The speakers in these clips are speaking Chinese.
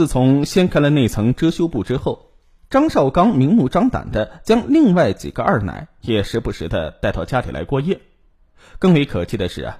自从掀开了那层遮羞布之后，张绍刚明目张胆的将另外几个二奶也时不时的带到家里来过夜。更为可气的是啊，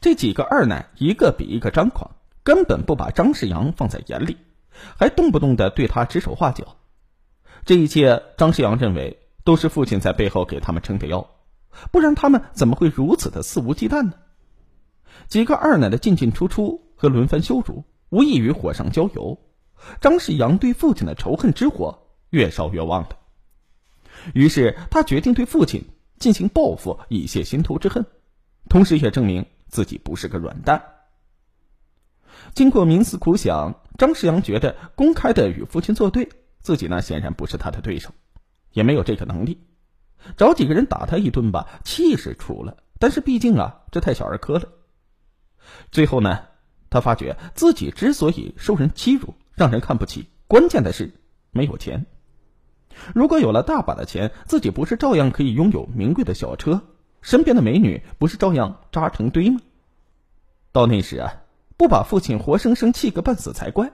这几个二奶一个比一个张狂，根本不把张世阳放在眼里，还动不动的对他指手画脚。这一切，张世阳认为都是父亲在背后给他们撑的腰，不然他们怎么会如此的肆无忌惮呢？几个二奶的进进出出和轮番羞辱，无异于火上浇油。张世阳对父亲的仇恨之火越烧越旺了。于是他决定对父亲进行报复，以泄心头之恨，同时也证明自己不是个软蛋。经过冥思苦想，张世阳觉得公开的与父亲作对，自己呢显然不是他的对手，也没有这个能力。找几个人打他一顿吧，气是出了，但是毕竟啊，这太小儿科了。最后呢，他发觉自己之所以受人欺辱、让人看不起，关键的是没有钱。如果有了大把的钱，自己不是照样可以拥有名贵的小车，身边的美女不是照样扎成堆吗？到那时啊，不把父亲活生生气个半死才怪。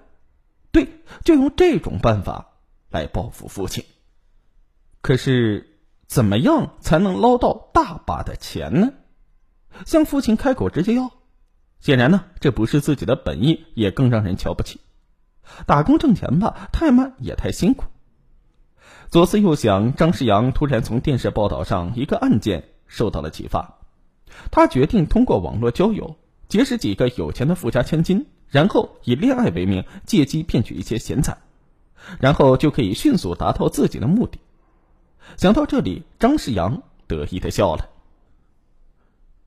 对，就用这种办法来报复父亲。可是，怎么样才能捞到大把的钱呢？向父亲开口直接要？显然呢，这不是自己的本意，也更让人瞧不起。打工挣钱吧，太慢也太辛苦。左思右想，张世阳突然从电视报道上一个案件受到了启发，他决定通过网络交友结识几个有钱的富家千金，然后以恋爱为名借机骗取一些钱财，然后就可以迅速达到自己的目的。想到这里，张世阳得意的笑了。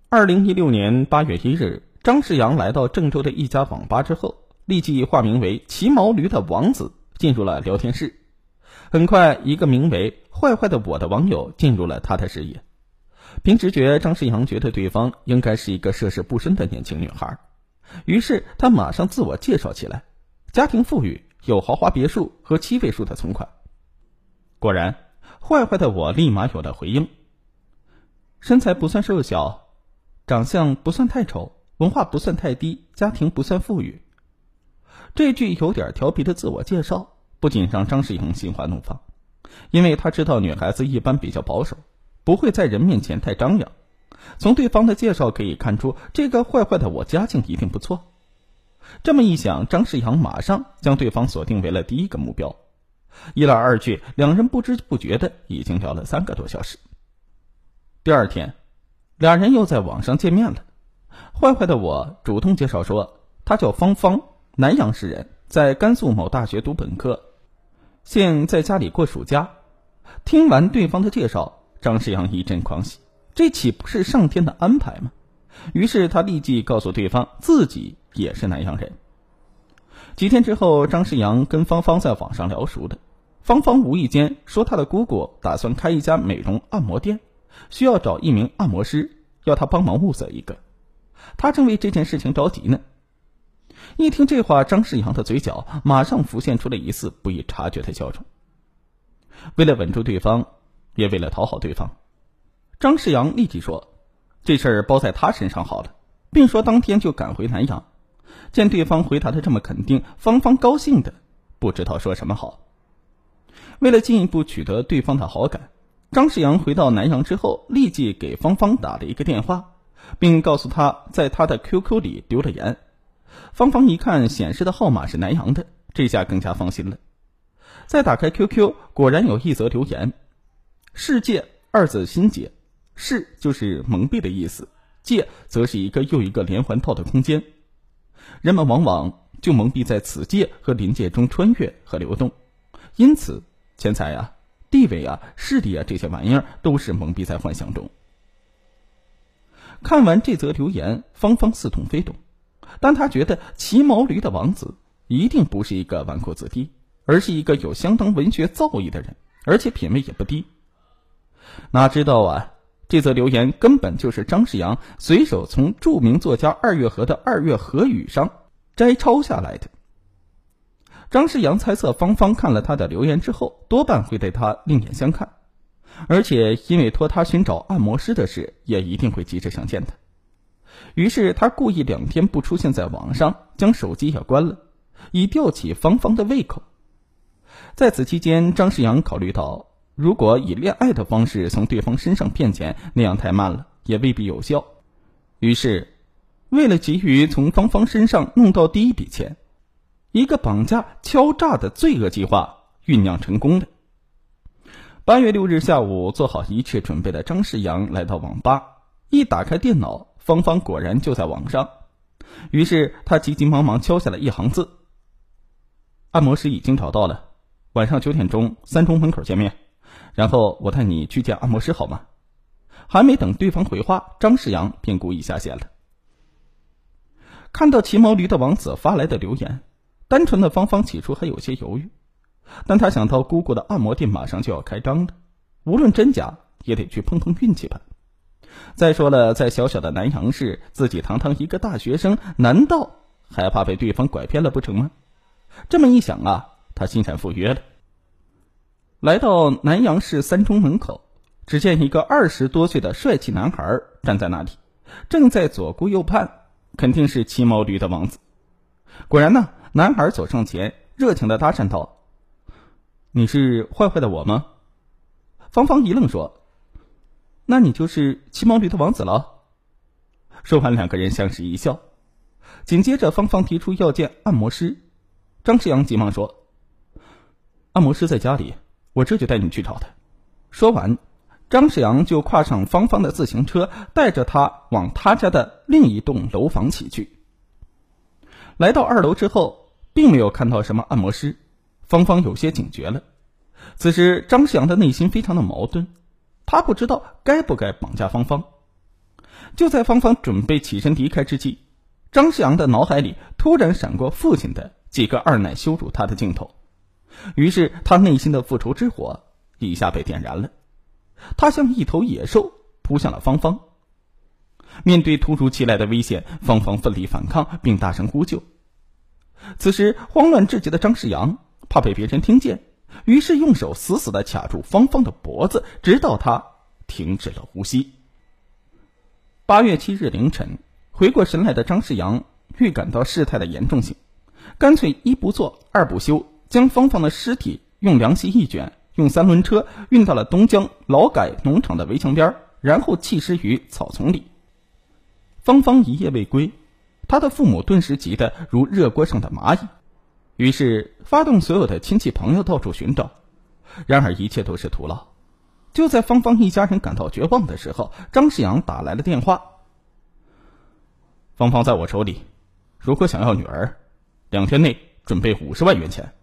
二零一六年八月一日。张世阳来到郑州的一家网吧之后，立即化名为“骑毛驴”的王子进入了聊天室。很快，一个名为“坏坏的我”的网友进入了他的视野。凭直觉，张世阳觉得对方应该是一个涉世不深的年轻女孩，于是他马上自我介绍起来：家庭富裕，有豪华别墅和七位数的存款。果然，坏坏的我立马有了回应：身材不算瘦小，长相不算太丑。文化不算太低，家庭不算富裕。这句有点调皮的自我介绍，不仅让张世阳心花怒放，因为他知道女孩子一般比较保守，不会在人面前太张扬。从对方的介绍可以看出，这个坏坏的我家境一定不错。这么一想，张世阳马上将对方锁定为了第一个目标。一来二去，两人不知不觉的已经聊了三个多小时。第二天，俩人又在网上见面了。坏坏的我主动介绍说，他叫芳芳，南阳市人，在甘肃某大学读本科，现在家里过暑假。听完对方的介绍，张世阳一阵狂喜，这岂不是上天的安排吗？于是他立即告诉对方自己也是南阳人。几天之后，张世阳跟芳芳在网上聊熟了，芳芳无意间说他的姑姑打算开一家美容按摩店，需要找一名按摩师，要他帮忙物色一个。他正为这件事情着急呢。一听这话，张世阳的嘴角马上浮现出了一丝不易察觉的笑容。为了稳住对方，也为了讨好对方，张世阳立即说：“这事儿包在他身上好了。”并说当天就赶回南阳。见对方回答的这么肯定，芳芳高兴的不知道说什么好。为了进一步取得对方的好感，张世阳回到南阳之后，立即给芳芳打了一个电话。并告诉他在他的 QQ 里留了言，芳芳一看显示的号码是南阳的，这下更加放心了。再打开 QQ，果然有一则留言：“世界二字心结，世就是蒙蔽的意思，界则是一个又一个连环套的空间。人们往往就蒙蔽在此界和临界中穿越和流动，因此钱财啊、地位啊、势力啊这些玩意儿都是蒙蔽在幻想中。”看完这则留言，芳芳似懂非懂，但她觉得骑毛驴的王子一定不是一个纨绔子弟，而是一个有相当文学造诣的人，而且品味也不低。哪知道啊，这则留言根本就是张世阳随手从著名作家二月河的《二月河语》上摘抄下来的。张世阳猜测，芳芳看了他的留言之后，多半会对他另眼相看。而且，因为托他寻找按摩师的事，也一定会急着想见他。于是，他故意两天不出现在网上，将手机也关了，以吊起芳芳的胃口。在此期间，张世阳考虑到，如果以恋爱的方式从对方身上骗钱，那样太慢了，也未必有效。于是，为了急于从芳芳身上弄到第一笔钱，一个绑架敲诈的罪恶计划酝酿成功了。八月六日下午，做好一切准备的张世阳来到网吧，一打开电脑，芳芳果然就在网上。于是他急急忙忙敲下了一行字：“按摩师已经找到了。”晚上九点钟，三中门口见面，然后我带你去见按摩师，好吗？还没等对方回话，张世阳便故意下线了。看到骑毛驴的王子发来的留言，单纯的芳芳起初还有些犹豫，但他想到姑姑的按摩店马上就要开张了，无论真假也得去碰碰运气吧。再说了，在小小的南阳市，自己堂堂一个大学生，难道还怕被对方拐骗了不成吗？这么一想啊。他心闪赴约了，来到南阳市三中门口，只见一个二十多岁的帅气男孩站在那里，正在左顾右盼，肯定是骑毛驴的王子。果然呢，男孩走上前，热情的搭讪道：“你是坏坏的我吗？”芳芳一愣，说：“那你就是骑毛驴的王子了。”说完，两个人相视一笑。紧接着，芳芳提出要见按摩师，张世阳急忙说。按摩师在家里，我这就带你去找他。说完，张世阳就跨上芳芳的自行车，带着她往他家的另一栋楼房骑去。来到二楼之后，并没有看到什么按摩师，芳芳有些警觉了。此时，张世阳的内心非常的矛盾，他不知道该不该绑架芳芳。就在芳芳准备起身离开之际，张世阳的脑海里突然闪过父亲的几个二奶羞辱他的镜头。于是，他内心的复仇之火一下被点燃了，他像一头野兽扑向了芳芳。面对突如其来的危险，芳芳奋力反抗，并大声呼救。此时，慌乱至极的张世阳怕被别人听见，于是用手死死的卡住芳芳的脖子，直到她停止了呼吸。八月七日凌晨，回过神来的张世阳预感到事态的严重性，干脆一不做二不休。将芳芳的尸体用凉席一卷，用三轮车运到了东江劳改农场的围墙边，然后弃尸于草丛里。芳芳一夜未归，他的父母顿时急得如热锅上的蚂蚁，于是发动所有的亲戚朋友到处寻找。然而一切都是徒劳。就在芳芳一家人感到绝望的时候，张世阳打来了电话：“芳芳在我手里，如果想要女儿，两天内准备五十万元钱。”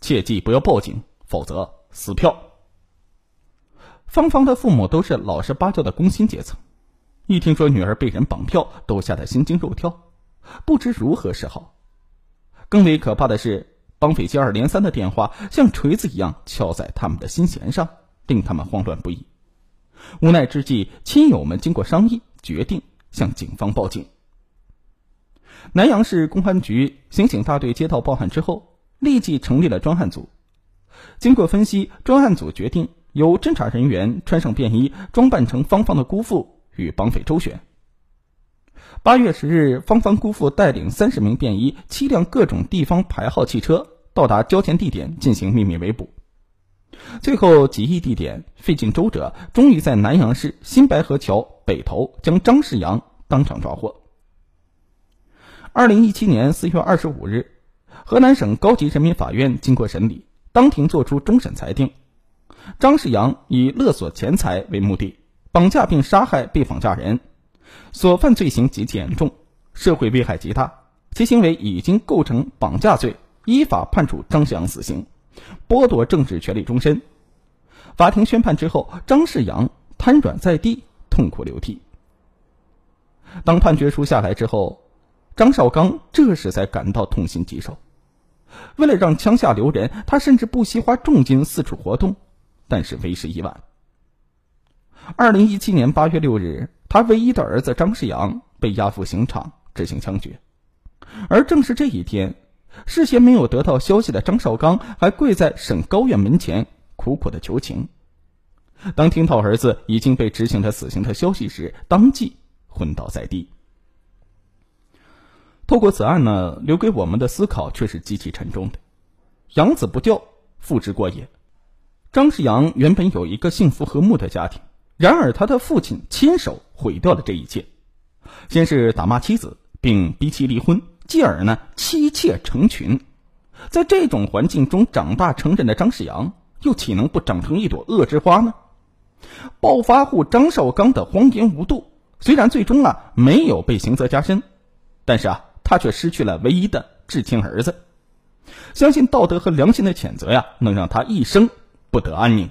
切记不要报警，否则撕票。芳芳的父母都是老实巴交的工薪阶层，一听说女儿被人绑票，都吓得心惊肉跳，不知如何是好。更为可怕的是，绑匪接二连三的电话像锤子一样敲在他们的心弦上，令他们慌乱不已。无奈之际，亲友们经过商议，决定向警方报警。南阳市公安局刑警大队接到报案之后。立即成立了专案组。经过分析，专案组决定由侦查人员穿上便衣，装扮成芳芳的姑父，与绑匪周旋。八月十日，芳芳姑父带领三十名便衣、七辆各种地方牌号汽车到达交钱地点进行秘密围捕。最后几亿地点费尽周折，终于在南阳市新白河桥北头将张世阳当场抓获。二零一七年四月二十五日。河南省高级人民法院经过审理，当庭作出终审裁定：张世阳以勒索钱财为目的，绑架并杀害被绑架人，所犯罪行极其严重，社会危害极大，其行为已经构成绑架罪，依法判处张世阳死刑，剥夺政治权利终身。法庭宣判之后，张世阳瘫软在地，痛哭流涕。当判决书下来之后，张绍刚这时才感到痛心疾首。为了让枪下留人，他甚至不惜花重金四处活动，但是为时已晚。二零一七年八月六日，他唯一的儿子张世阳被押赴刑场执行枪决，而正是这一天，事先没有得到消息的张绍刚还跪在省高院门前苦苦的求情。当听到儿子已经被执行了死刑的消息时，当即昏倒在地。透过此案呢，留给我们的思考却是极其沉重的。养子不教，父之过也。张世阳原本有一个幸福和睦的家庭，然而他的父亲亲手毁掉了这一切。先是打骂妻子，并逼其离婚，继而呢妻妾成群。在这种环境中长大成人的张世阳，又岂能不长成一朵恶之花呢？暴发户张绍刚的荒淫无度，虽然最终啊没有被刑责加深，但是啊他却失去了唯一的至亲儿子。相信道德和良心的谴责呀，能让他一生不得安宁。